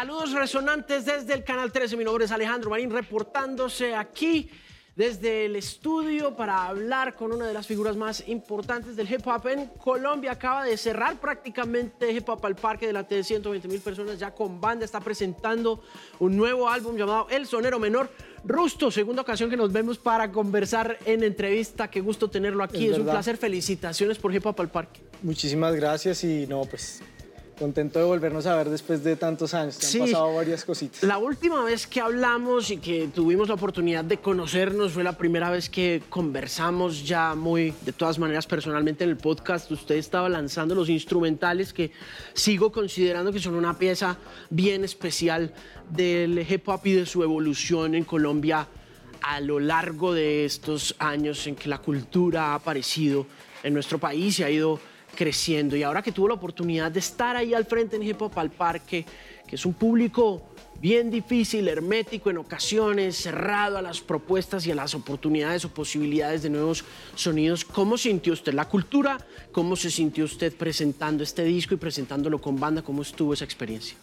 Saludos resonantes desde el Canal 13. Mi nombre es Alejandro Marín, reportándose aquí desde el estudio para hablar con una de las figuras más importantes del hip hop en Colombia. Acaba de cerrar prácticamente Hip Hop al Parque delante de 120 mil personas ya con banda. Está presentando un nuevo álbum llamado El Sonero Menor. Rusto, segunda ocasión que nos vemos para conversar en entrevista. Qué gusto tenerlo aquí. Es, es un placer. Felicitaciones por Hip Hop al Parque. Muchísimas gracias y no, pues contento de volvernos a ver después de tantos años. han pasado varias cositas. La última vez que hablamos y que tuvimos la oportunidad de conocernos fue la primera vez que conversamos ya muy, de todas maneras, personalmente en el podcast. Usted estaba lanzando los instrumentales que sigo considerando que son una pieza bien especial del hip hop y de su evolución en Colombia a lo largo de estos años en que la cultura ha aparecido en nuestro país y ha ido creciendo. Y ahora que tuvo la oportunidad de estar ahí al frente en Hip Hop al Parque, que es un público bien difícil, hermético en ocasiones, cerrado a las propuestas y a las oportunidades o posibilidades de nuevos sonidos. ¿Cómo sintió usted la cultura? ¿Cómo se sintió usted presentando este disco y presentándolo con banda? ¿Cómo estuvo esa experiencia?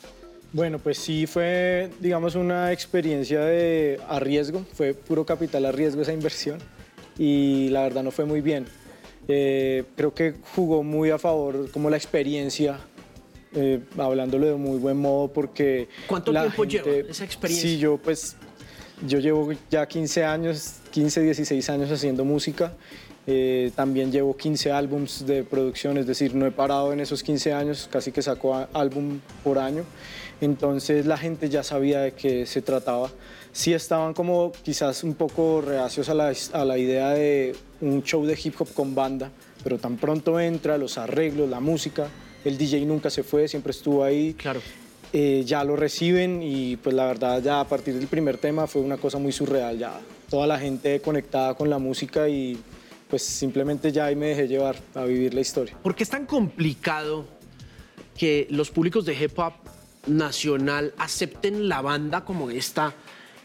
Bueno, pues sí fue, digamos, una experiencia de a riesgo, fue puro capital a riesgo esa inversión y la verdad no fue muy bien. Eh, creo que jugó muy a favor como la experiencia, eh, hablándolo de muy buen modo porque... ¿Cuánto tiempo lleva esa experiencia? Sí, yo pues, yo llevo ya 15 años, 15, 16 años haciendo música. Eh, también llevo 15 álbums de producción, es decir, no he parado en esos 15 años, casi que saco álbum por año. Entonces la gente ya sabía de qué se trataba. Sí estaban como quizás un poco reacios a la, a la idea de un show de hip hop con banda, pero tan pronto entra, los arreglos, la música, el DJ nunca se fue, siempre estuvo ahí. Claro. Eh, ya lo reciben y pues la verdad ya a partir del primer tema fue una cosa muy surreal, ya toda la gente conectada con la música y pues simplemente ya ahí me dejé llevar a vivir la historia. ¿Por qué es tan complicado que los públicos de hip hop nacional acepten la banda como esta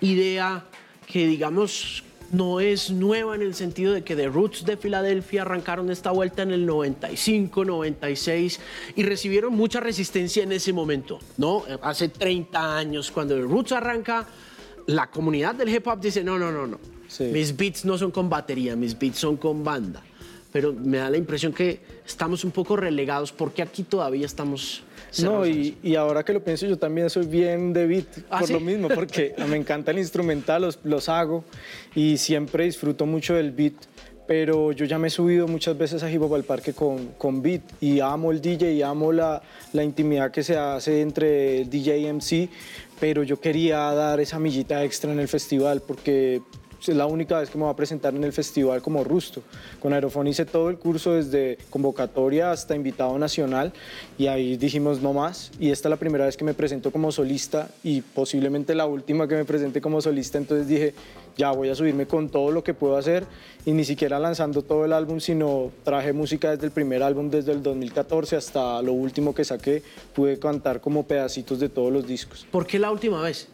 idea que digamos no es nueva en el sentido de que The Roots de Filadelfia arrancaron esta vuelta en el 95, 96 y recibieron mucha resistencia en ese momento, ¿no? Hace 30 años cuando The Roots arranca, la comunidad del hip hop dice, no, no, no, no. Mis beats no son con batería, mis beats son con banda. Pero me da la impresión que estamos un poco relegados porque aquí todavía estamos no, y, y, ahora que lo pienso, yo también soy bien de beat ¿Ah, por sí? lo mismo, porque me encanta el instrumental, los, los hago y siempre disfruto mucho del beat pero yo ya me he subido muchas veces a Hip Hop al Parque con, con beat y amo el DJ y amo la, la intimidad que se hace entre DJ y MC, pero yo quería dar esa millita extra en el festival porque es la única vez que me voy a presentar en el festival como Rusto. Con Aerofón hice todo el curso desde convocatoria hasta invitado nacional y ahí dijimos no más. Y esta es la primera vez que me presento como solista y posiblemente la última que me presente como solista. Entonces dije, ya voy a subirme con todo lo que puedo hacer y ni siquiera lanzando todo el álbum, sino traje música desde el primer álbum, desde el 2014 hasta lo último que saqué. Pude cantar como pedacitos de todos los discos. ¿Por qué la última vez?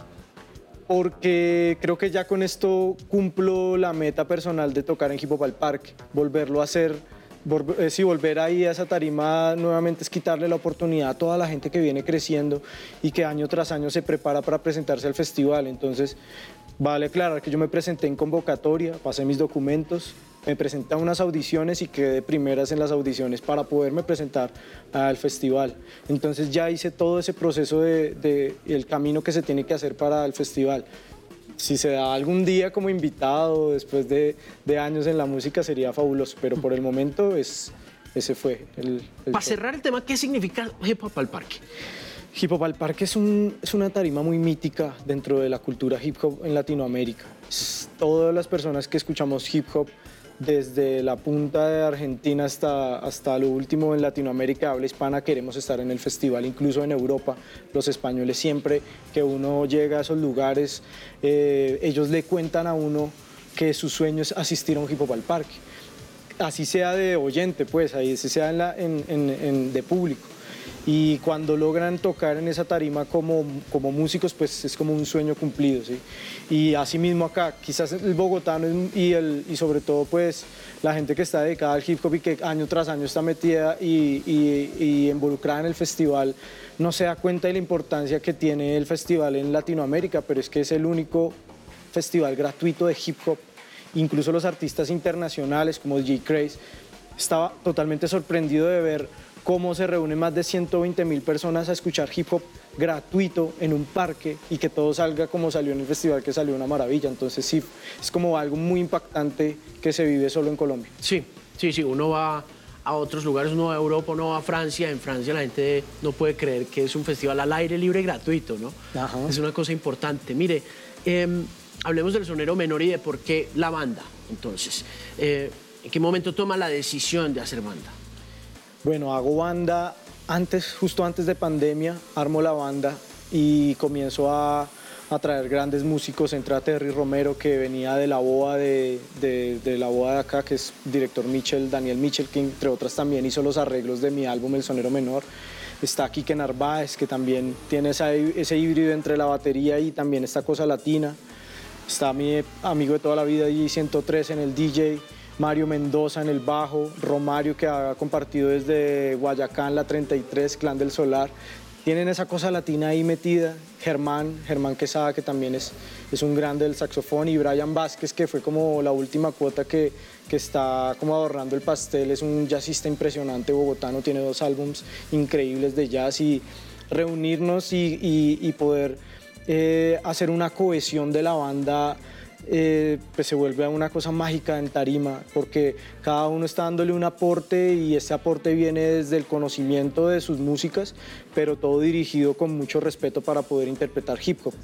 Porque creo que ya con esto cumplo la meta personal de tocar en Hip Hop al Parque, volverlo a hacer, volver, eh, sí, volver ahí a esa tarima nuevamente es quitarle la oportunidad a toda la gente que viene creciendo y que año tras año se prepara para presentarse al festival. Entonces, vale aclarar que yo me presenté en convocatoria, pasé mis documentos, me presenté a unas audiciones y quedé de primeras en las audiciones para poderme presentar al festival. Entonces ya hice todo ese proceso de, de, el camino que se tiene que hacer para el festival. Si se da algún día como invitado después de, de años en la música sería fabuloso, pero por el momento es, ese fue el... el para cerrar el tema, ¿qué significa Hip Hop al Parque? Hip Hop al Parque es, un, es, una tarima muy mítica dentro de la cultura hip hop en Latinoamérica. Es, todas las personas que escuchamos hip hop desde la punta de Argentina hasta, hasta lo último en Latinoamérica, habla hispana, queremos estar en el festival, incluso en Europa. Los españoles siempre que uno llega a esos lugares, eh, ellos le cuentan a uno que su sueño es asistir a un hip hop al parque. Así sea de oyente, pues, ahí sea en la, en, en, de público. Y cuando logran tocar en esa tarima como, como músicos, pues es como un sueño cumplido, ¿sí? Y así mismo acá, quizás el bogotano y, el, y sobre todo pues la gente que está dedicada al hip hop y que año tras año está metida y, y involucrada en el festival, no se da cuenta de la importancia que tiene el festival en Latinoamérica, pero es que es el único festival gratuito de hip hop. Incluso los artistas internacionales como J. Craze, estaba totalmente sorprendido de ver cómo se reúnen más de 120 mil personas a escuchar hip hop gratuito en un parque y que todo salga como salió en el festival, que salió una maravilla. Entonces sí, es como algo muy impactante que se vive solo en Colombia. Sí, sí, sí, uno va a otros lugares, uno va a Europa, uno va a Francia. En Francia la gente no puede creer que es un festival al aire libre gratuito, ¿no? Es una cosa importante. Mire, em, hablemos del sonero menor y de por qué la banda. Entonces, eh, ¿en qué momento toma la decisión de hacer banda? Bueno, hago banda antes, justo antes de pandemia, armo la banda y comienzo a, traer grandes músicos. Entra Terry Romero, que venía de la boa de, la boa de acá, que es director Mitchell, Daniel Mitchell, que entre otras también hizo los arreglos de mi álbum El Sonero Menor. Está Kike Narváez, que también tiene ese híbrido entre la batería y también esta cosa latina. Está mi amigo de toda la vida, y 103 en el DJ. Mario Mendoza en el bajo, Romario que ha compartido desde Guayacán, la 33, Clan del Solar. Tienen esa cosa latina ahí metida. Germán, Germán Quesada, que también es, es un grande del saxofón, y Brian Vázquez, que fue como la última cuota que, que está como adornando el pastel. Es un jazzista impresionante bogotano, tiene dos álbums increíbles de jazz y reunirnos y, poder eh, hacer una cohesión de la banda eh, pues se vuelve una cosa mágica en tarima, porque cada uno está dándole un aporte y ese aporte viene desde el conocimiento de sus músicas, pero todo dirigido con mucho respeto para poder interpretar hip hop.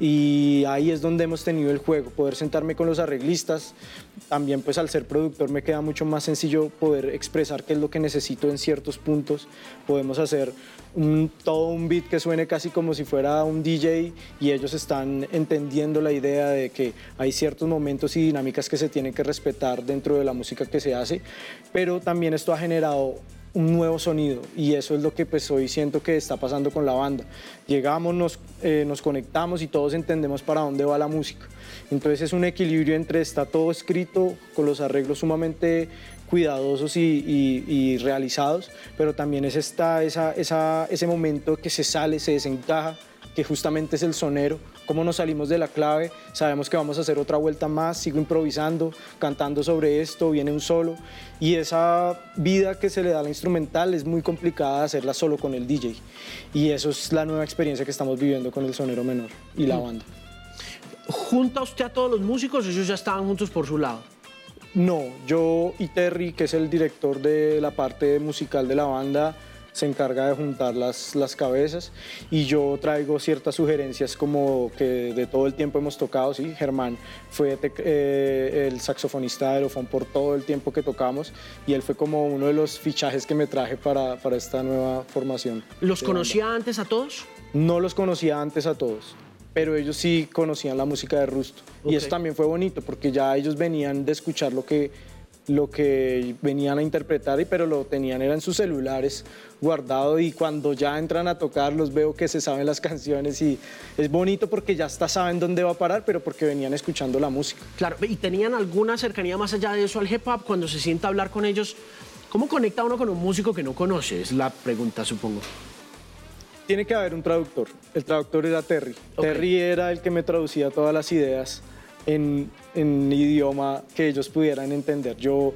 Y ahí es donde hemos tenido el juego, poder sentarme con los arreglistas. También pues al ser productor me queda mucho más sencillo poder expresar qué es lo que necesito en ciertos puntos. Podemos hacer todo un beat que suene casi como si fuera un DJ y ellos están entendiendo la idea de que hay ciertos momentos y dinámicas que se tienen que respetar dentro de la música que se hace, pero también esto ha generado un nuevo sonido y eso es lo que pues hoy siento que está pasando con la banda. Llegamos, nos, eh, conectamos y todos entendemos para dónde va la música. Entonces es un equilibrio entre está todo escrito con los arreglos sumamente cuidadosos y, realizados, pero también es esta, ese momento que se sale, se desencaja, que justamente es el sonero, cómo nos salimos de la clave, sabemos que vamos a hacer otra vuelta más, sigo improvisando, cantando sobre esto, viene un solo, y esa vida que se le da al instrumental es muy complicada hacerla solo con el DJ, y eso es la nueva experiencia que estamos viviendo con el sonero menor y la mm. banda. ¿Junta usted a todos los músicos o ellos ya estaban juntos por su lado? No, yo y Terry, que es el director de la parte musical de la banda, se encarga de juntar las, las cabezas y yo traigo ciertas sugerencias como que de todo el tiempo hemos tocado, sí, Germán fue eh, el saxofonista de Aerofón por todo el tiempo que tocamos y él fue como uno de los fichajes que me traje para, para esta nueva formación. ¿Los conocía antes a todos? No los conocía antes a todos pero ellos sí conocían la música de Rusto. Y eso también fue bonito, porque ya ellos venían de escuchar lo que, lo que venían a interpretar, pero lo tenían era en sus celulares guardado y cuando ya entran a tocar los veo que se saben las canciones y es bonito porque ya hasta saben dónde va a parar, pero porque venían escuchando la música. Claro, ¿y tenían alguna cercanía más allá de eso al hip hop cuando se sienta a hablar con ellos? ¿Cómo conecta uno con un músico que no conoce? Es la pregunta, supongo tiene que haber un traductor. El traductor era Terry. Terry era el que me traducía todas las ideas en, en idioma que ellos pudieran entender. Yo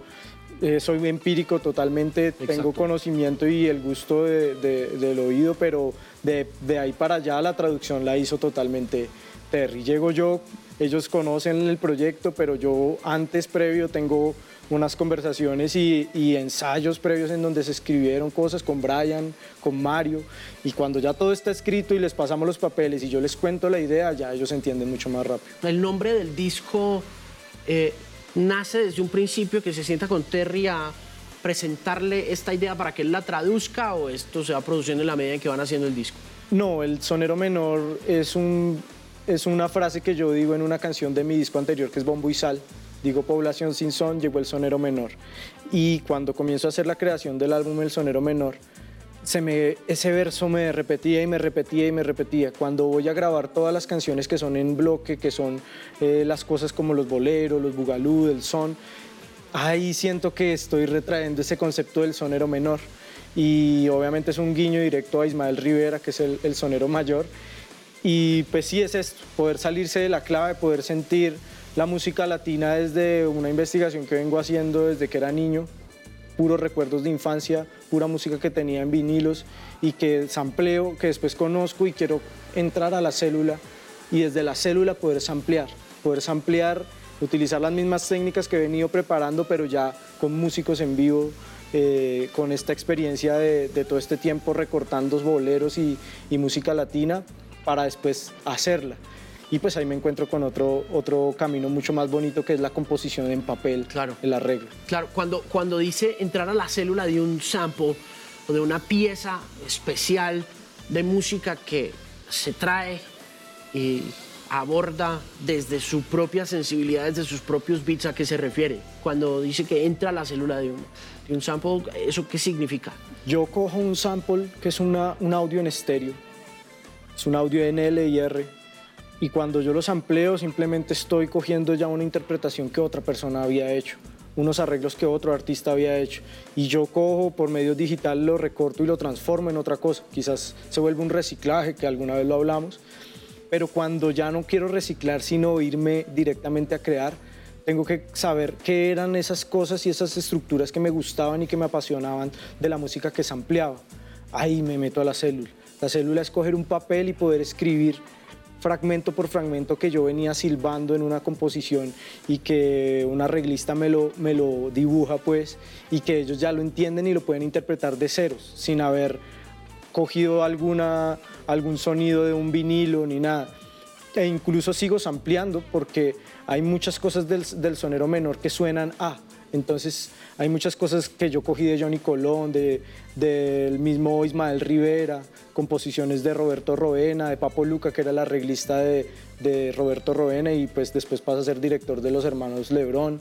eh, soy empírico totalmente, tengo conocimiento y el gusto del oído, pero de, de, ahí para allá la traducción la hizo totalmente Terry. Llego yo, ellos conocen el proyecto, pero yo antes, previo, tengo unas conversaciones y, ensayos previos en donde se escribieron cosas con Brian, con Mario, y cuando ya todo está escrito y les pasamos los papeles y yo les cuento la idea, ya ellos entienden mucho más rápido. El nombre del disco eh, nace desde un principio que se sienta con Terry a presentarle esta idea para que él la traduzca o esto se va produciendo en la medida en que van haciendo el disco? No, el sonero menor es, un, es una frase que yo digo en una canción de mi disco anterior que es Bombo y Sal digo población sin son, llegó el sonero menor. Y cuando comienzo a hacer la creación del álbum El Sonero Menor, se me, ese verso me repetía y me repetía y me repetía. Cuando voy a grabar todas las canciones que son en bloque, que son eh, las cosas como los boleros, los bugalú, el son, ahí siento que estoy retrayendo ese concepto del sonero menor. Y obviamente es un guiño directo a Ismael Rivera, que es el, el sonero mayor. Y pues sí es esto, poder salirse de la clave, poder sentir la música latina desde una investigación que vengo haciendo desde que era niño, puros recuerdos de infancia, pura música que tenía en vinilos y que sampleo, que después conozco y quiero entrar a la célula y desde la célula poder samplear, poder samplear, utilizar las mismas técnicas que he venido preparando, pero ya con músicos en vivo, eh, con esta experiencia de, todo este tiempo recortando boleros y, y música latina para después hacerla y pues ahí me encuentro con otro, otro camino mucho más bonito que es la composición en papel, claro. el arreglo. Claro, cuando, cuando dice entrar a la célula de un sample o de una pieza especial de música que se trae y aborda desde su propia sensibilidad, desde sus propios beats, ¿a qué se refiere? Cuando dice que entra a la célula de un, de un sample, ¿eso qué significa? Yo cojo un sample que es una, un audio en estéreo, es un audio en L y R, y cuando yo los ampleo simplemente estoy cogiendo ya una interpretación que otra persona había hecho, unos arreglos que otro artista había hecho y yo cojo por medio digital, lo recorto y lo transformo en otra cosa. Quizás se vuelve un reciclaje, que alguna vez lo hablamos, pero cuando ya no quiero reciclar, sino irme directamente a crear, tengo que saber qué eran esas cosas y esas estructuras que me gustaban y que me apasionaban de la música que se ampliaba. Ahí me meto a la célula. La célula es coger un papel y poder escribir fragmento por fragmento que yo venía silbando en una composición y que un arreglista me lo, me lo dibuja pues y que ellos ya lo entienden y lo pueden interpretar de ceros sin haber cogido alguna, algún sonido de un vinilo ni nada. E incluso sigo ampliando porque hay muchas cosas del, del sonero menor que suenan a. Entonces hay muchas cosas que yo cogí de Johnny Colón, de, del mismo Ismael Rivera, composiciones de Roberto Roena, de Papo Luca, que era la arreglista de, Roberto Roena y pues después pasa a ser director de los hermanos Lebrón,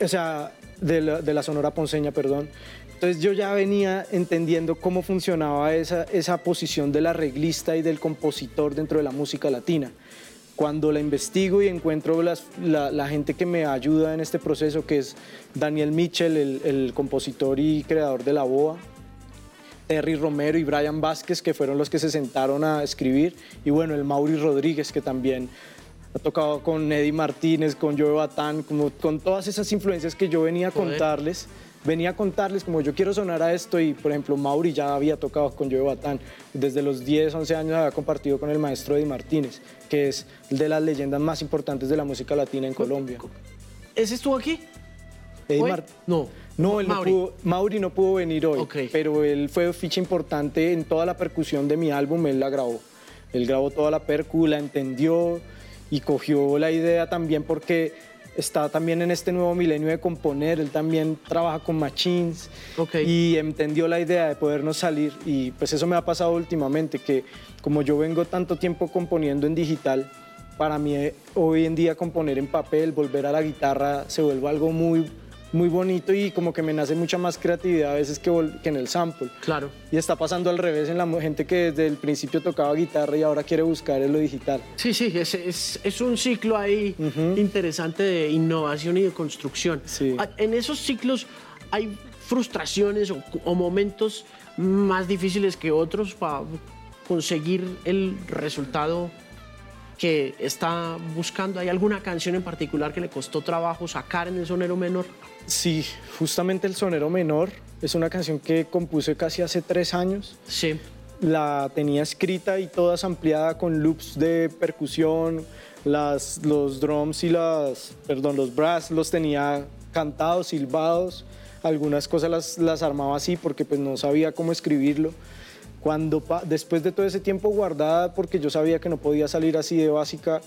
o sea, de la, de Sonora Ponceña, perdón. Entonces yo ya venía entendiendo cómo funcionaba esa, esa posición del arreglista y del compositor dentro de la música latina. Cuando la investigo y encuentro la, la, gente que me ayuda en este proceso, que es Daniel Mitchell, el, el compositor y creador de La Boa, Terry Romero y Brian Vázquez, que fueron los que se sentaron a escribir, y bueno, el Mauri Rodríguez, que también ha tocado con Eddie Martínez, con Joe Batán, como con todas esas influencias que yo venía a contarles venía a contarles como yo quiero sonar a esto y por ejemplo Mauri ya había tocado con Joe Batán, desde los 10, 11 años había compartido con el maestro Eddie Martínez, que es de las leyendas más importantes de la música latina en Colombia. ¿Ese estuvo aquí? Eddie no. No, él Mauri. No, pudo, Mauri no pudo venir hoy, pero él fue ficha importante en toda la percusión de mi álbum, él la grabó. Él grabó toda la percu, la entendió y cogió la idea también porque está también en este nuevo milenio de componer, él también trabaja con machines y entendió la idea de podernos salir y pues eso me ha pasado últimamente, que como yo vengo tanto tiempo componiendo en digital, para mí eh, hoy en día componer en papel, volver a la guitarra se vuelve algo muy muy bonito y como que me nace mucha más creatividad a veces que, que, en el sample. Claro. Y está pasando al revés en la gente que desde el principio tocaba guitarra y ahora quiere buscar en lo digital. Sí, sí, es, es, es un ciclo ahí interesante de innovación y de construcción. Sí. Ah, en esos ciclos hay frustraciones o, o momentos más difíciles que otros para conseguir el resultado que está buscando? ¿Hay alguna canción en particular que le costó trabajo sacar en el sonero menor? Sí, justamente El Sonero Menor es una canción que compuse casi hace tres años. Sí. La tenía escrita y toda ampliada con loops de percusión, las, los drums y las, perdón, los brass los tenía cantados, silbados. Algunas cosas las, las armaba así porque pues no sabía cómo escribirlo. Cuando después de todo ese tiempo guardada, porque yo sabía que no podía salir así de básica,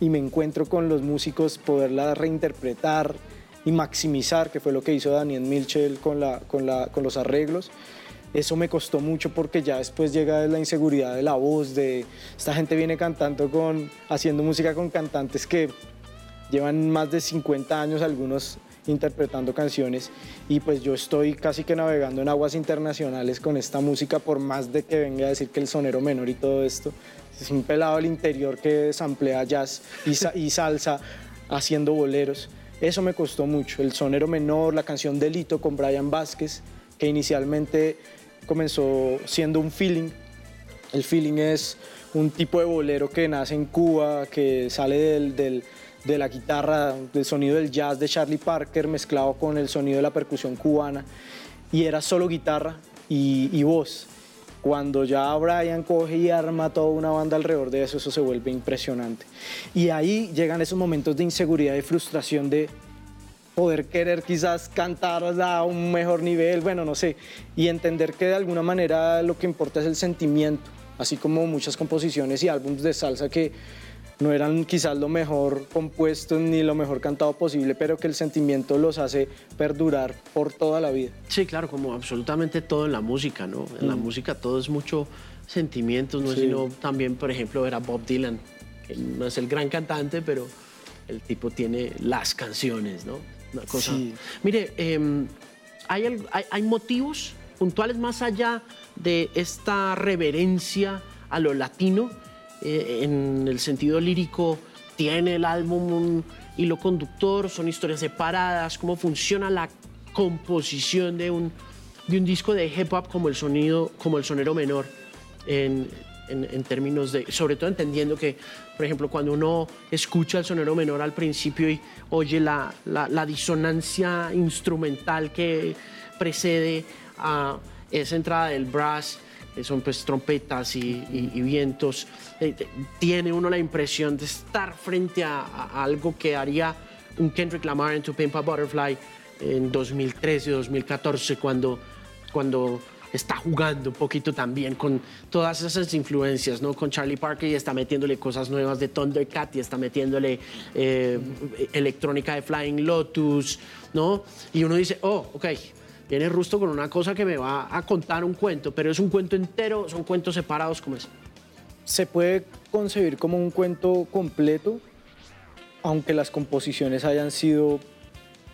y me encuentro con los músicos, poderla reinterpretar, y maximizar, que fue lo que hizo Daniel Milchel con, la, con, la, con los arreglos. Eso me costó mucho porque ya después llega la inseguridad de la voz, de esta gente viene cantando con, haciendo música con cantantes que llevan más de 50 años algunos interpretando canciones y pues yo estoy casi que navegando en aguas internacionales con esta música por más de que venga a decir que el sonero menor y todo esto es un pelado al interior que samplea jazz y, salsa haciendo boleros. Eso me costó mucho, el sonero menor, la canción Delito con Brian Vázquez, que inicialmente comenzó siendo un feeling. El feeling es un tipo de bolero que nace en Cuba, que sale del de la guitarra, del sonido del jazz de Charlie Parker mezclado con el sonido de la percusión cubana y era solo guitarra y, voz. Cuando ya Brian coge y arma toda una banda alrededor de eso, eso se vuelve impresionante. Y ahí llegan esos momentos de inseguridad y frustración de poder querer quizás cantar a un mejor nivel, bueno, no sé, y entender que de alguna manera lo que importa es el sentimiento, así como muchas composiciones y álbumes de salsa que no eran quizás lo mejor compuesto ni lo mejor cantado posible, pero que el sentimiento los hace perdurar por toda la vida. Sí, claro, como absolutamente todo en la música, ¿no? En la mm. música todo es mucho sentimientos, no es sino también, por ejemplo, ver a Bob Dylan, que no es el gran cantante, pero el tipo tiene las canciones, ¿no? Una cosa. Mire, em, hay, hay motivos puntuales más allá de esta reverencia a lo latino eh, en el sentido lírico, tiene el álbum un hilo conductor, son historias separadas, cómo funciona la composición de un, de un disco de hip hop como el sonido, como el sonero menor, en, en, términos de, sobre todo entendiendo que, por ejemplo, cuando uno escucha el sonero menor al principio y oye la, la, la disonancia instrumental que precede a esa entrada del brass, son pues trompetas y, vientos, eh, tiene uno la impresión de estar frente a, algo que haría un Kendrick Lamar en To Pimp a Butterfly en 2013 2014 cuando, cuando está jugando un poquito también con todas esas influencias, ¿no? Con Charlie Parker y está metiéndole cosas nuevas de Thundercat y está metiéndole eh, electrónica de Flying Lotus, ¿no? Y uno dice, oh, ok, Viene Rusto con una cosa que me va a contar un cuento, pero es un cuento entero, son cuentos separados como es. Se puede concebir como un cuento completo, aunque las composiciones hayan sido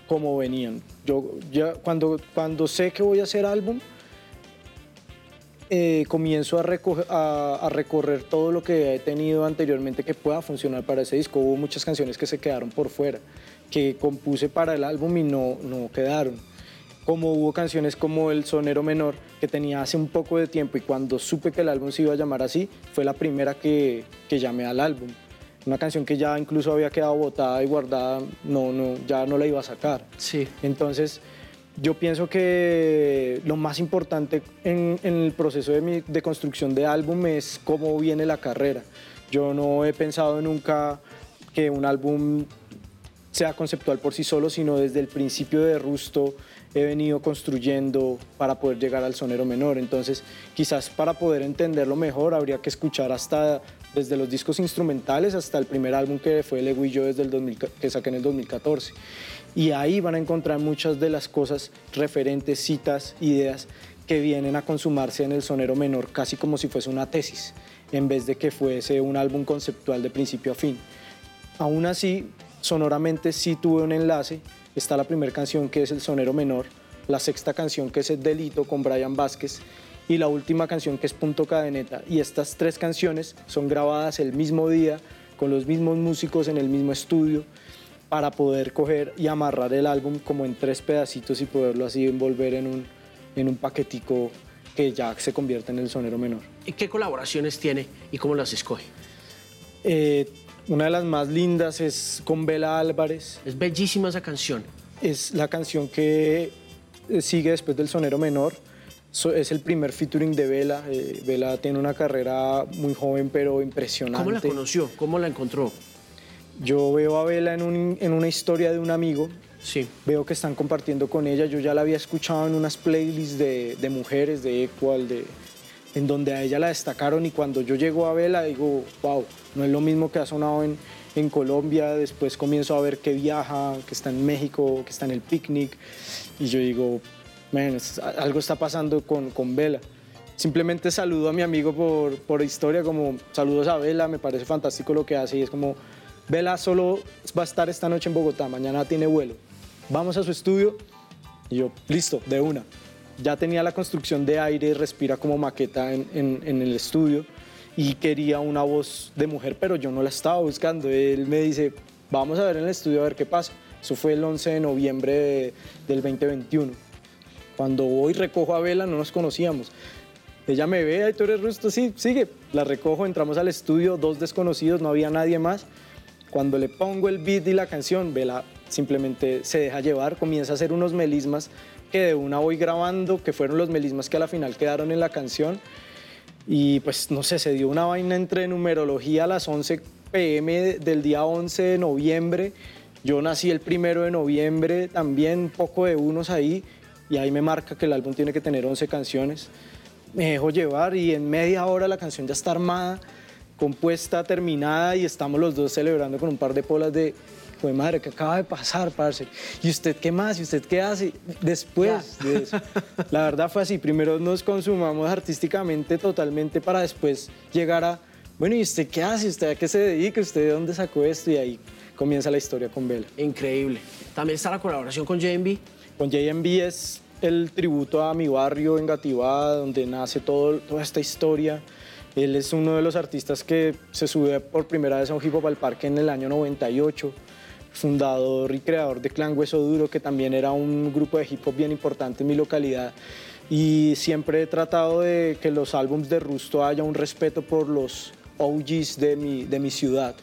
como venían. Yo cuando, cuando sé que voy a hacer álbum, eh, comienzo a, a, recorrer todo lo que he tenido anteriormente que pueda funcionar para ese disco. Hubo muchas canciones que se quedaron por fuera, que compuse para el álbum y no, no quedaron como hubo canciones como El Sonero Menor, que tenía hace un poco de tiempo y cuando supe que el álbum se iba a llamar así, fue la primera que, que llamé al álbum. Una canción que ya incluso había quedado botada y guardada, no, no, ya no la iba a sacar. Sí. Entonces, yo pienso que lo más importante en, en el proceso de, de construcción de álbum es cómo viene la carrera. Yo no he pensado nunca que un álbum sea conceptual por sí solo, sino desde el principio de Rusto he venido construyendo para poder llegar al sonero menor. Entonces, quizás para poder entenderlo mejor habría que escuchar hasta desde los discos instrumentales hasta el primer álbum que fue El Ego y Yo desde el que saqué en el 2014. Y ahí van a encontrar muchas de las cosas referentes, citas, ideas que vienen a consumarse en el sonero menor, casi como si fuese una tesis, en vez de que fuese un álbum conceptual de principio a fin. Aún así, sonoramente sí tuve un enlace está la primera canción que es El Sonero Menor, la sexta canción que es El Delito con Brian Vázquez y la última canción que es Punto Cadeneta. Y estas tres canciones son grabadas el mismo día con los mismos músicos en el mismo estudio para poder coger y amarrar el álbum como en tres pedacitos y poderlo así envolver en un, en un paquetico que ya se convierte en el sonero menor. ¿Y qué colaboraciones tiene y cómo las escoge? Eh, una de las más lindas es con Bela Álvarez. Es bellísima esa canción. Es la canción que eh, sigue después del Sonero Menor. es el primer featuring de Vela. Eh, Vela tiene una carrera muy joven pero impresionante. ¿Cómo la conoció? ¿Cómo la encontró? Yo veo a Vela en, en una historia de un amigo. Sí. Veo que están compartiendo con ella. Yo ya la había escuchado en unas playlists de, de mujeres, de Equal, de, en donde a ella la destacaron y cuando yo llego a verla digo, wow, no es lo mismo que ha sonado en, Colombia, después comienzo a ver que viaja, que está en México, que está en el picnic y yo digo, algo está pasando con, con Vela. Simplemente saludo a mi amigo por, por historia, como saludos a Vela, me parece fantástico lo que hace y es como, Vela solo va a estar esta noche en Bogotá, mañana tiene vuelo. vamos a su estudio. Y yo, listo, de una. Ya tenía la construcción de aire, respira como maqueta en, el estudio y quería una voz de mujer, pero yo no la estaba buscando. Él me dice, vamos a ver en el estudio a ver qué pasa. Eso fue el 11 de noviembre del 2021. Cuando voy recojo a Vela no nos conocíamos. Ella me ve, tú eres Rusto, sí, sigue. La recojo, entramos al estudio, dos desconocidos, no había nadie más. Cuando le pongo el beat y la canción, Vela simplemente se deja llevar, comienza a hacer unos melismas que de una voy grabando, que fueron los melismas que a la final quedaron en la canción. Y pues no sé, se dio una vaina entre numerología a las 11 pm del día 11 de noviembre. Yo nací el primero de noviembre, también poco de unos ahí, y ahí me marca que el álbum tiene que tener 11 canciones me dejo llevar y en media hora la canción ya está armada, compuesta, terminada y estamos los dos celebrando con un par de polas de, Joder, madre, ¿qué acaba de pasar, parce? ¿Y usted qué más? ¿Y usted qué hace? Después de eso. La verdad fue así. Primero nos consumamos artísticamente totalmente para después llegar a, bueno, ¿y usted qué hace? ¿Usted a qué se dedica? ¿Usted de dónde sacó esto? Y ahí comienza la historia con Vela. Increíble. También está la colaboración con JMB. Con JMB es el tributo a mi barrio en Gativá, donde nace todo, toda esta historia. Él es uno de los artistas que se sube por primera vez a un hip hop al parque en el año 98, fundador y creador de Clan Hueso Duro, que también era un grupo de hip hop bien importante en mi localidad. Y siempre he tratado de que los álbumes de Rusto haya un respeto por los OGs de mi, de mi ciudad.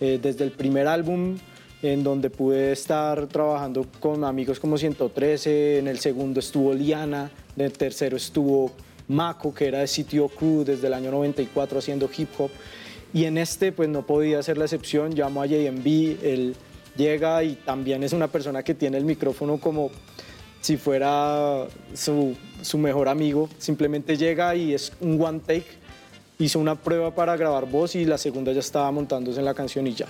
Eh, desde el primer álbum en donde pude estar trabajando con amigos como 113, en el segundo estuvo Liana, en el tercero estuvo Mako, que era de Sitio Crew desde el año 94 haciendo hip hop, y en este pues no podía ser la excepción, llamo a JMB, él llega y también es una persona que tiene el micrófono como si fuera su, su mejor amigo, simplemente llega y es un one take, hizo una prueba para grabar voz y la segunda ya estaba montándose en la canción y ya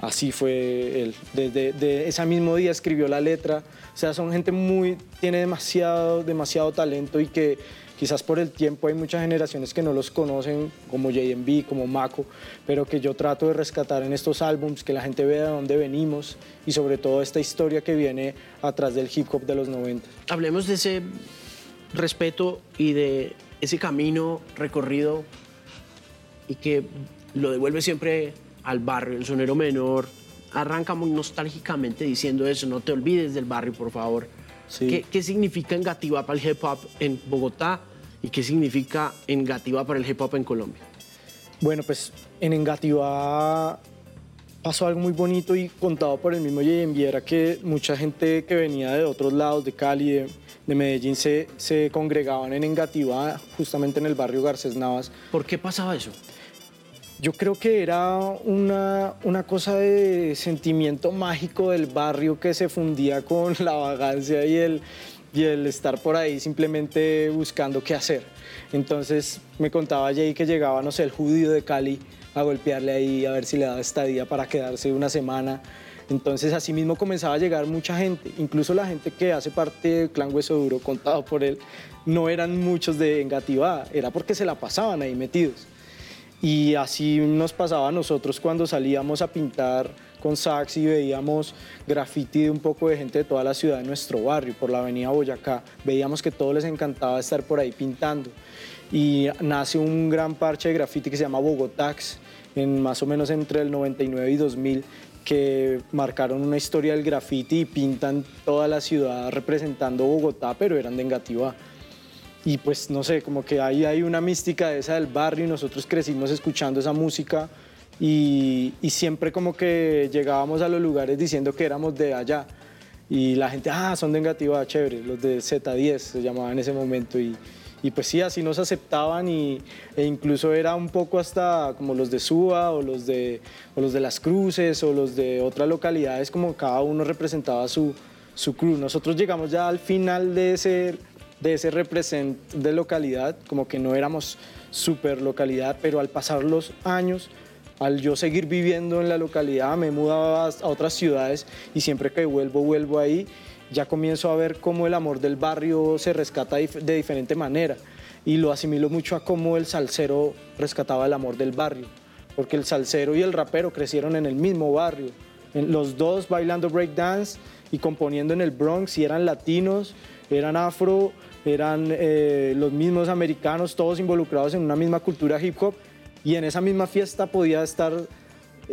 así fue él. Desde ese mismo día escribió la letra. O sea, son gente muy, tiene demasiado, demasiado talento y que quizás por el tiempo hay muchas generaciones que no los conocen, como JMB, como Mako, pero que yo trato de rescatar en estos álbums, que la gente vea de dónde venimos y sobre todo esta historia que viene atrás del hip hop de los 90. Hablemos de ese respeto y de ese camino recorrido y que lo devuelve siempre al barrio, el sonero menor, arranca muy nostálgicamente diciendo eso, no te olvides del barrio, por favor. ¿Qué, ¿Qué, significa Engativá para el hip hop en Bogotá y qué significa Engativá para el hip hop en Colombia? Bueno, pues en Engativá pasó algo muy bonito y contado por el mismo JMB era que mucha gente que venía de otros lados, de Cali, de, de Medellín, se, se, congregaban en Engativá, justamente en el barrio Garcés Navas. ¿Por qué pasaba eso? Yo creo que era una, una cosa de sentimiento mágico del barrio que se fundía con la vagancia y el, y el estar por ahí simplemente buscando qué hacer. Entonces me contaba Jay que llegaba, no sé, el judío de Cali a golpearle ahí a ver si le daba estadía para quedarse una semana. Entonces así mismo comenzaba a llegar mucha gente, incluso la gente que hace parte del clan Hueso Duro, contado por él, no eran muchos de Engativá, era porque se la pasaban ahí metidos. Y así nos pasaba a nosotros cuando salíamos a pintar con sax y veíamos graffiti de un poco de gente de toda la ciudad de nuestro barrio, por la avenida Boyacá. Veíamos que todos les encantaba estar por ahí pintando. Y nace un gran parche de graffiti que se llama Bogotax, en más o menos entre el 99 y 2000, que marcaron una historia del graffiti y pintan toda la ciudad representando Bogotá, pero eran de Engativá y pues no sé, como que ahí hay una mística de esa del barrio y nosotros crecimos escuchando esa música y, y, siempre como que llegábamos a los lugares diciendo que éramos de allá y la gente, ah, son de Engativá, chévere, los de Z10 se llamaban en ese momento y, y pues sí, así nos aceptaban y, e incluso era un poco hasta como los de Suba o los de, o los de Las Cruces o los de otras localidades, como cada uno representaba su, su crew. Nosotros llegamos ya al final de ese de ese represent de localidad, como que no éramos super localidad, pero al pasar los años, al yo seguir viviendo en la localidad, me mudaba a otras ciudades y siempre que vuelvo, vuelvo ahí, ya comienzo a ver cómo el amor del barrio se rescata de diferente manera. Y lo asimilo mucho a cómo el salsero rescataba el amor del barrio, porque el salsero y el rapero crecieron en el mismo barrio. Los dos bailando breakdance y componiendo en el Bronx y eran latinos, eran afro, eran eh, los mismos americanos, todos involucrados en una misma cultura hip hop y en esa misma fiesta podía estar,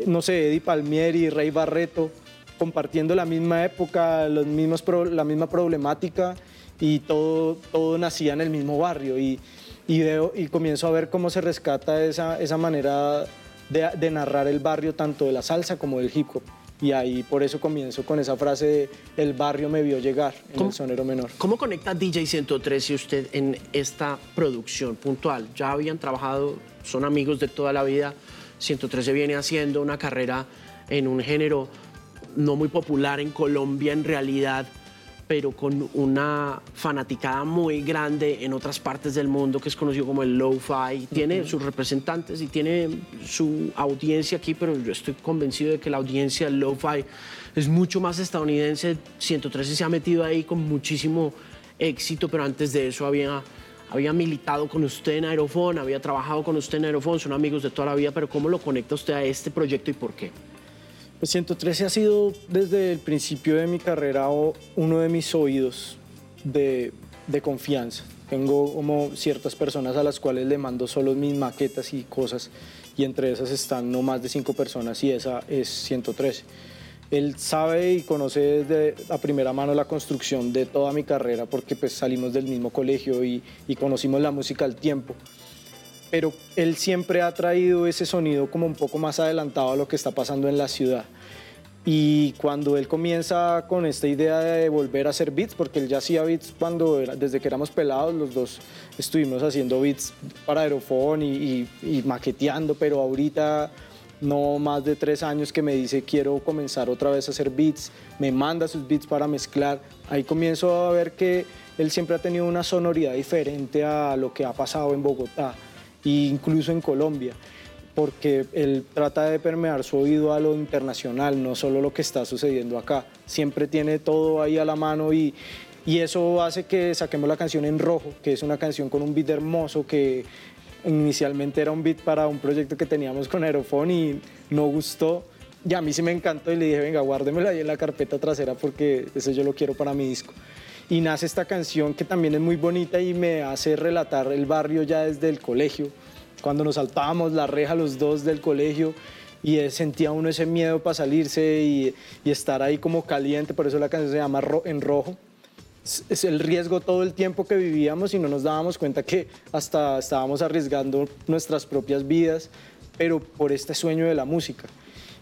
no sé, Eddie Palmieri, Rey Barreto, compartiendo la misma época, los mismos la misma problemática y todo, todo nacía en el mismo barrio y, veo, y comienzo a ver cómo se rescata esa, esa manera de narrar el barrio tanto de la salsa como del hip hop. Y ahí por eso comienzo con esa frase de el barrio me vio llegar en el sonero menor. ¿Cómo conecta DJ 113 usted en esta producción puntual? Ya habían trabajado, son amigos de toda la vida. 113 viene haciendo una carrera en un género no muy popular en Colombia en realidad pero con una fanaticada muy grande en otras partes del mundo que es conocido como el lo-fi. Tiene sus representantes y tiene su audiencia aquí, pero yo estoy convencido de que la audiencia del lo-fi es mucho más estadounidense. 113 se ha metido ahí con muchísimo éxito, pero antes de eso había había militado con usted en Aerofón, había trabajado con usted en Aerofón, son amigos de toda la vida, pero ¿cómo lo conecta usted a este proyecto y por qué? Pues 113 ha sido desde el principio de mi carrera uno de mis oídos de, confianza. Tengo como ciertas personas a las cuales le mando solo mis maquetas y cosas y entre esas están no más de cinco personas y esa es 113. Él sabe y conoce desde a primera mano la construcción de toda mi carrera porque pues salimos del mismo colegio y conocimos la música al tiempo pero él siempre ha traído ese sonido como un poco más adelantado a lo que está pasando en la ciudad. Y cuando él comienza con esta idea de volver a hacer beats, porque él ya hacía beats cuando desde que éramos pelados, los dos estuvimos haciendo beats para Aerofón y, y, maqueteando, pero ahorita no más de tres años que me dice quiero comenzar otra vez a hacer beats, me manda sus beats para mezclar. Ahí comienzo a ver que él siempre ha tenido una sonoridad diferente a lo que ha pasado en Bogotá incluso en Colombia, porque él trata de permear su oído a lo internacional, no solo lo que está sucediendo acá. Siempre tiene todo ahí a la mano y, y eso hace que saquemos la canción en rojo, que es una canción con un beat hermoso que inicialmente era un beat para un proyecto que teníamos con Aerofón y no gustó. Y a mí sí me encantó y le dije, venga, guárdemela ahí en la carpeta trasera porque eso yo lo quiero para mi disco y nace esta canción que también es muy bonita y me hace relatar el barrio ya desde el colegio, cuando nos saltábamos la reja los dos del colegio y sentía uno ese miedo para salirse y, estar ahí como caliente, por eso la canción se llama En Rojo. Es el riesgo todo el tiempo que vivíamos y no nos dábamos cuenta que hasta estábamos arriesgando nuestras propias vidas, pero por este sueño de la música.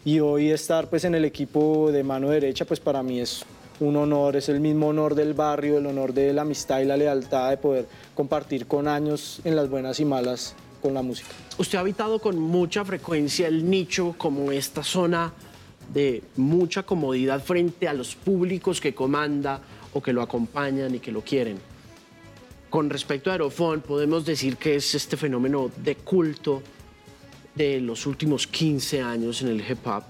Y hoy estar pues en el equipo de mano derecha pues para mí es un honor, es el mismo honor del barrio, el honor de la amistad y la lealtad de poder compartir con años en las buenas y malas con la música. Usted ha habitado con mucha frecuencia el nicho como esta zona de mucha comodidad frente a los públicos que comanda o que lo acompañan y que lo quieren. Con respecto a Aerofón, podemos decir que es este fenómeno de culto de los últimos 15 años en el hip hop.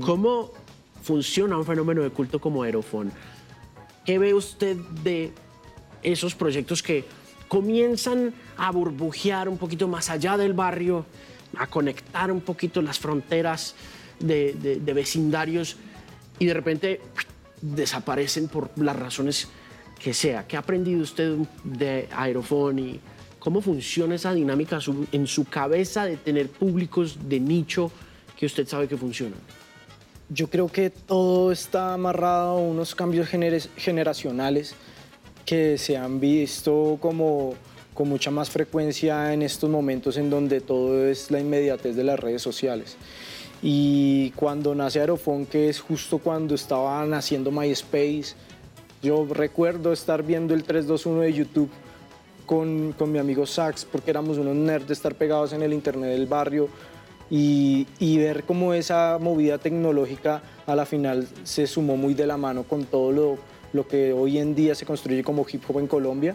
¿Cómo funciona un fenómeno de culto como Aerofón. ¿Qué ve usted de esos proyectos que comienzan a burbujear un poquito más allá del barrio, a conectar un poquito las fronteras de, vecindarios y de repente desaparecen por las razones que sea? ¿Qué ha aprendido usted de Aerofón y cómo funciona esa dinámica en su cabeza de tener públicos de nicho que usted sabe que funcionan? Yo creo que todo está amarrado a unos cambios generacionales que se han visto como con mucha más frecuencia en estos momentos en donde todo es la inmediatez de las redes sociales. Y cuando nace Aerofón, que es justo cuando estaba naciendo MySpace, yo recuerdo estar viendo el 321 de YouTube con, con mi amigo Sax, porque éramos unos nerds de estar pegados en el internet del barrio, y, ver cómo esa movida tecnológica a la final se sumó muy de la mano con todo lo, lo que hoy en día se construye como hip hop en Colombia,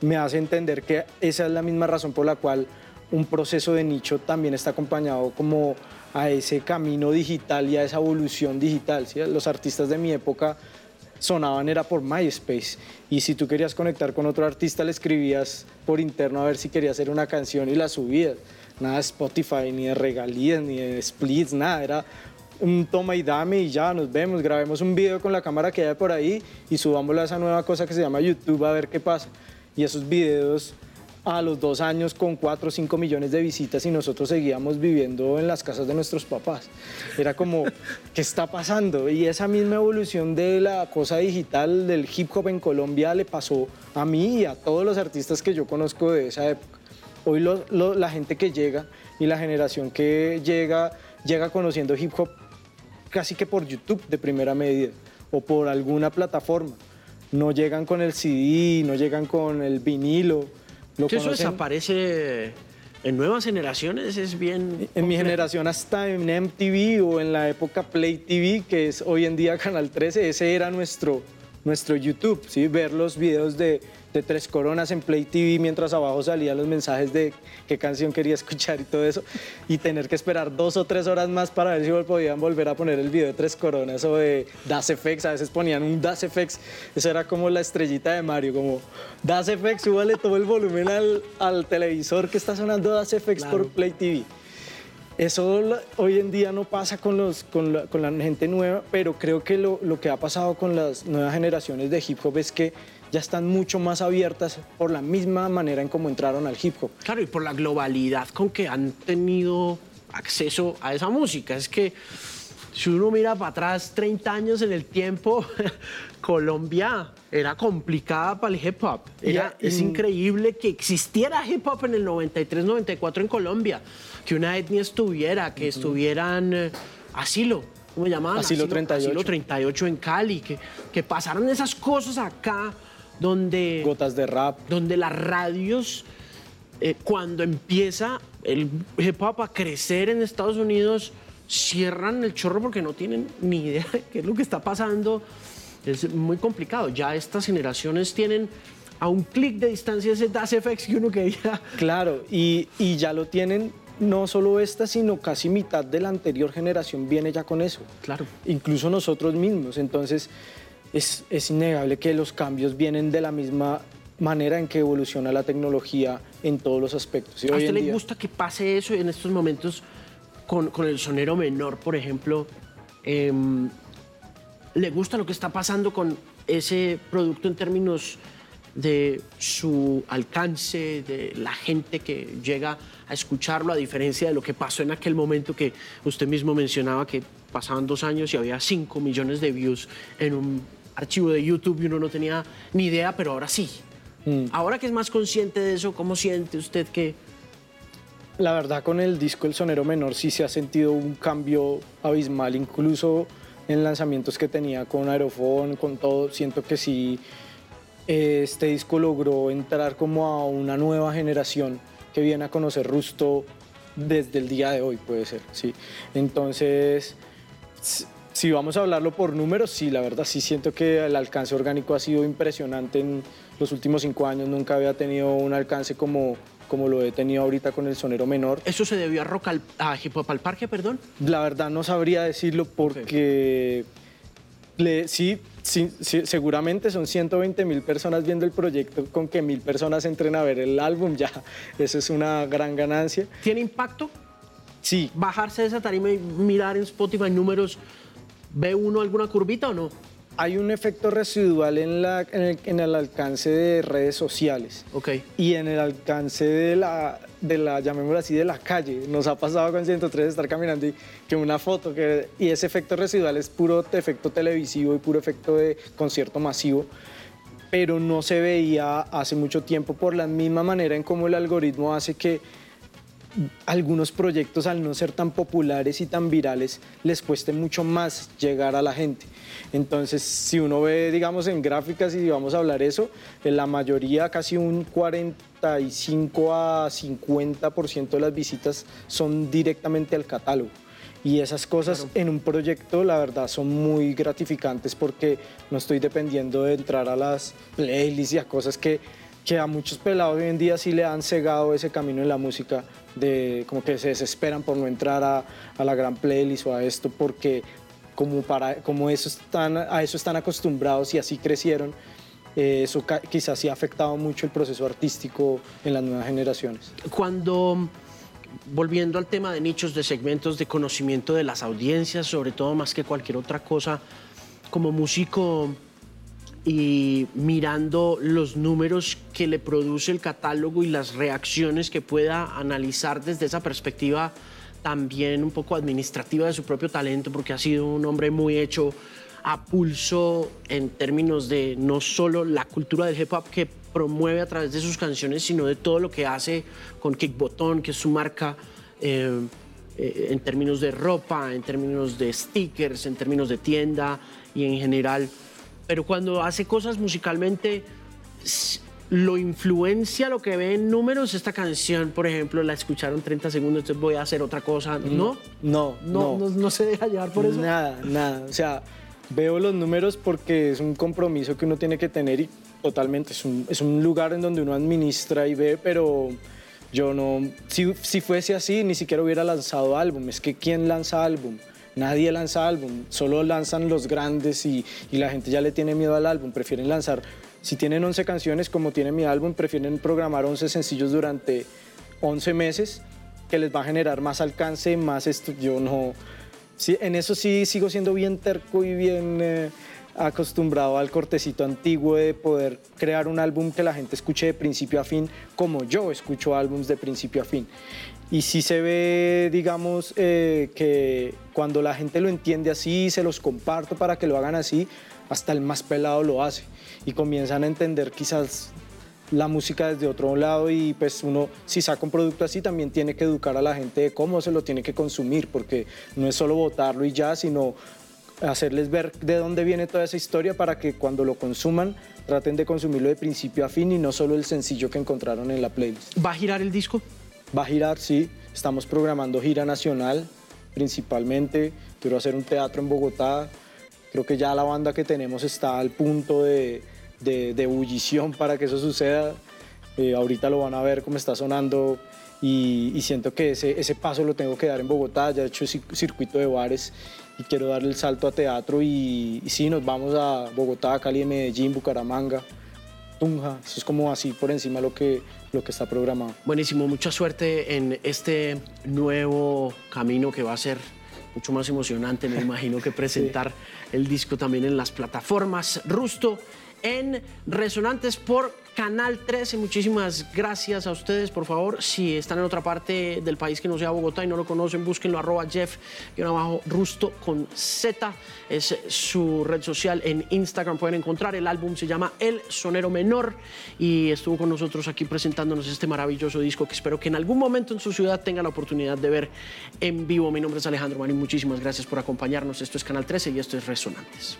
me hace entender que esa es la misma razón por la cual un proceso de nicho también está acompañado como a ese camino digital y a esa evolución digital. Los artistas de mi época sonaban era por MySpace y si tú querías conectar con otro artista le escribías por interno a ver si quería hacer una canción y la subías nada de Spotify, ni de regalías, ni de splits, nada. Era un toma y dame y ya nos vemos, grabemos un video con la cámara que hay por ahí y subámoslo a esa nueva cosa que se llama YouTube a ver qué pasa. Y esos videos a los dos años con cuatro o cinco millones de visitas y nosotros seguíamos viviendo en las casas de nuestros papás. Era como, ¿qué está pasando? Y esa misma evolución de la cosa digital del hip hop en Colombia le pasó a mí y a todos los artistas que yo conozco de esa época. Hoy la gente que llega y la generación que llega, llega conociendo hip hop casi que por YouTube de primera medida o por alguna plataforma. No llegan con el CD, no llegan con el vinilo eso desaparece en nuevas generaciones, es bien... En mi generación hasta en MTV o en la época Play TV, que es hoy en día Canal 13, ese era nuestro, nuestro YouTube, ¿sí? ver los videos de, de Tres Coronas en Play TV mientras abajo salían los mensajes de qué canción quería escuchar y todo eso, y tener que esperar dos o tres horas más para ver si podían volver a poner el video de Tres Coronas o de Das FX, a veces ponían un Das FX, eso era como la estrellita de Mario, como Das FX, súbale todo el volumen al, al televisor que está sonando Das FX por Play TV. Eso hoy en día no pasa con, los, con, la, con la gente nueva, pero creo que lo, lo, que ha pasado con las nuevas generaciones de hip hop es que ya están mucho más abiertas por la misma manera en cómo entraron al hip hop. Claro, y por la globalidad con que han tenido acceso a esa música. Es que si uno mira para atrás 30 años en el tiempo, Colombia era complicada para el hip hop. es increíble que existiera hip hop en el 93, 94 en Colombia que una etnia estuviera, que estuvieran eh, asilo, ¿cómo llamaban? Asilo, 38. Asilo 38 en Cali, que, que pasaran esas cosas acá donde... Gotas de rap. Donde las radios, eh, cuando empieza el hip hop a crecer en Estados Unidos, cierran el chorro porque no tienen ni idea de qué es lo que está pasando. Es muy complicado. Ya estas generaciones tienen a un clic de distancia ese DAS FX que uno quería. Claro, y, y ya lo tienen no solo esta, sino casi mitad de la anterior generación viene ya con eso. Claro. Incluso nosotros mismos. Entonces, es, es innegable que los cambios vienen de la misma manera en que evoluciona la tecnología en todos los aspectos. ¿A usted le gusta que pase eso en estos momentos con, con el sonero menor, por ejemplo? Em, ¿Le gusta lo que está pasando con ese producto en términos de su alcance, de la gente que llega a escucharlo, a diferencia de lo que pasó en aquel momento que usted mismo mencionaba que pasaban dos años y había cinco millones de views en un archivo de YouTube y uno no tenía ni idea, pero ahora sí. Mm. Ahora que es más consciente de eso, ¿cómo siente usted que... La verdad, con el disco El Sonero Menor sí se ha sentido un cambio abismal, incluso en lanzamientos que tenía con Aerofón, con todo, siento que sí este disco logró entrar como a una nueva generación que viene a conocer Rusto desde el día de hoy, puede ser, sí. Entonces, si vamos a hablarlo por números, sí, la verdad sí siento que el alcance orgánico ha sido impresionante en los últimos cinco años, nunca había tenido un alcance como, como lo he tenido ahorita con el sonero menor. ¿Eso se debió a rock al, a Hip Hop al Parque, perdón? La verdad no sabría decirlo porque sí, sí, seguramente son 120 mil personas viendo el proyecto, con que mil personas entren a ver el álbum, ya, eso es una gran ganancia. ¿Tiene impacto? Sí. Bajarse de esa tarima y mirar en Spotify números, ¿ve uno alguna curvita o no? Hay un efecto residual en, la, en, el, alcance de redes sociales okay. y en el alcance de la, de la, llamémoslo así, de la calle. Nos ha pasado con 103 estar caminando y que una foto, que, y ese efecto residual es puro efecto televisivo y puro efecto de concierto masivo, pero no se veía hace mucho tiempo por la misma manera en cómo el algoritmo hace que algunos proyectos al no ser tan populares y tan virales les cueste mucho más llegar a la gente. Entonces, si uno ve, digamos, en gráficas y vamos a hablar eso, en la mayoría, casi un 45 a 50% de las visitas son directamente al catálogo. Y esas cosas en un proyecto, la verdad, son muy gratificantes porque no estoy dependiendo de entrar a las playlists y a cosas que, que a muchos pelados hoy en día sí le han cegado ese camino en la música de como que se desesperan por no entrar a, a la gran playlist o a esto porque como, para, como eso están, a eso están acostumbrados y así crecieron, eh, eso quizás sí ha afectado mucho el proceso artístico en las nuevas generaciones. Cuando volviendo al tema de nichos, de segmentos, de conocimiento de las audiencias, sobre todo más que cualquier otra cosa, como músico y mirando los números que le produce el catálogo y las reacciones que pueda analizar desde esa perspectiva también un poco administrativa de su propio talento, porque ha sido un hombre muy hecho a pulso en términos de no solo la cultura del hip hop que promueve a través de sus canciones, sino de todo lo que hace con Kick Botón, que es su marca eh, eh, en términos de ropa, en términos de stickers, en términos de tienda y en general. Pero cuando hace cosas musicalmente, lo influencia lo que ve en números. Esta canción, por ejemplo, la escucharon 30 segundos, entonces voy a hacer otra cosa. ¿No? No, no, no, no se deja llevar por eso. Nada, nada. O sea, veo los números porque es un compromiso que uno tiene que tener y totalmente es un, es un lugar en donde uno administra y ve, pero yo no, si, si fuese así, ni siquiera hubiera lanzado álbum. Es que ¿quién lanza álbum? Nadie lanza álbum, solo lanzan los grandes y, la gente ya le tiene miedo al álbum, prefieren lanzar, si tienen 11 canciones como tiene mi álbum, prefieren programar 11 sencillos durante 11 meses, que les va a generar más alcance, más esto, yo no, en eso sí sigo siendo bien terco y bien eh, acostumbrado al cortecito antiguo de poder crear un álbum que la gente escuche de principio a fin, como yo escucho álbums de principio a fin. Y sí se ve, digamos, eh, que cuando la gente lo entiende así, se los comparto para que lo hagan así, hasta el más pelado lo hace. Y comienzan a entender quizás la música desde otro lado y pues uno si saca un producto así también tiene que educar a la gente de cómo se lo tiene que consumir porque no es solo botarlo y ya, sino hacerles ver de dónde viene toda esa historia para que cuando lo consuman traten de consumirlo de principio a fin y no solo el sencillo que encontraron en la playlist. ¿Va a girar el disco? Va a girar, sí. Estamos programando gira nacional principalmente. Quiero hacer un teatro en Bogotá. Creo que ya la banda que tenemos está al punto de, de, ebullición para que eso suceda. Eh, ahorita lo van a ver cómo está sonando y, siento que ese, ese, paso lo tengo que dar en Bogotá, ya he hecho circuito de bares y quiero darle el salto a teatro y, y sí, nos vamos a Bogotá, Cali, Medellín, Bucaramanga, Tunja, eso es como así por encima lo que, lo que está programado. Buenísimo, mucha suerte en este nuevo camino que va a ser mucho más emocionante, me imagino, que presentar el disco también en las plataformas. Rusto en Resonantes por Canal 13. Muchísimas gracias a ustedes, por favor. Si están en otra parte del país que no sea Bogotá y no lo conocen, búsquenlo arroba Jeff y abajo Rusto con Z. Es su red social en Instagram. Pueden encontrar el álbum, se llama El Sonero Menor y estuvo con nosotros aquí presentándonos este maravilloso disco que espero que en algún momento en su ciudad tenga la oportunidad de ver en vivo. Mi nombre es Alejandro Marín. Muchísimas gracias por acompañarnos. Esto es Canal 13 y esto es Resonantes.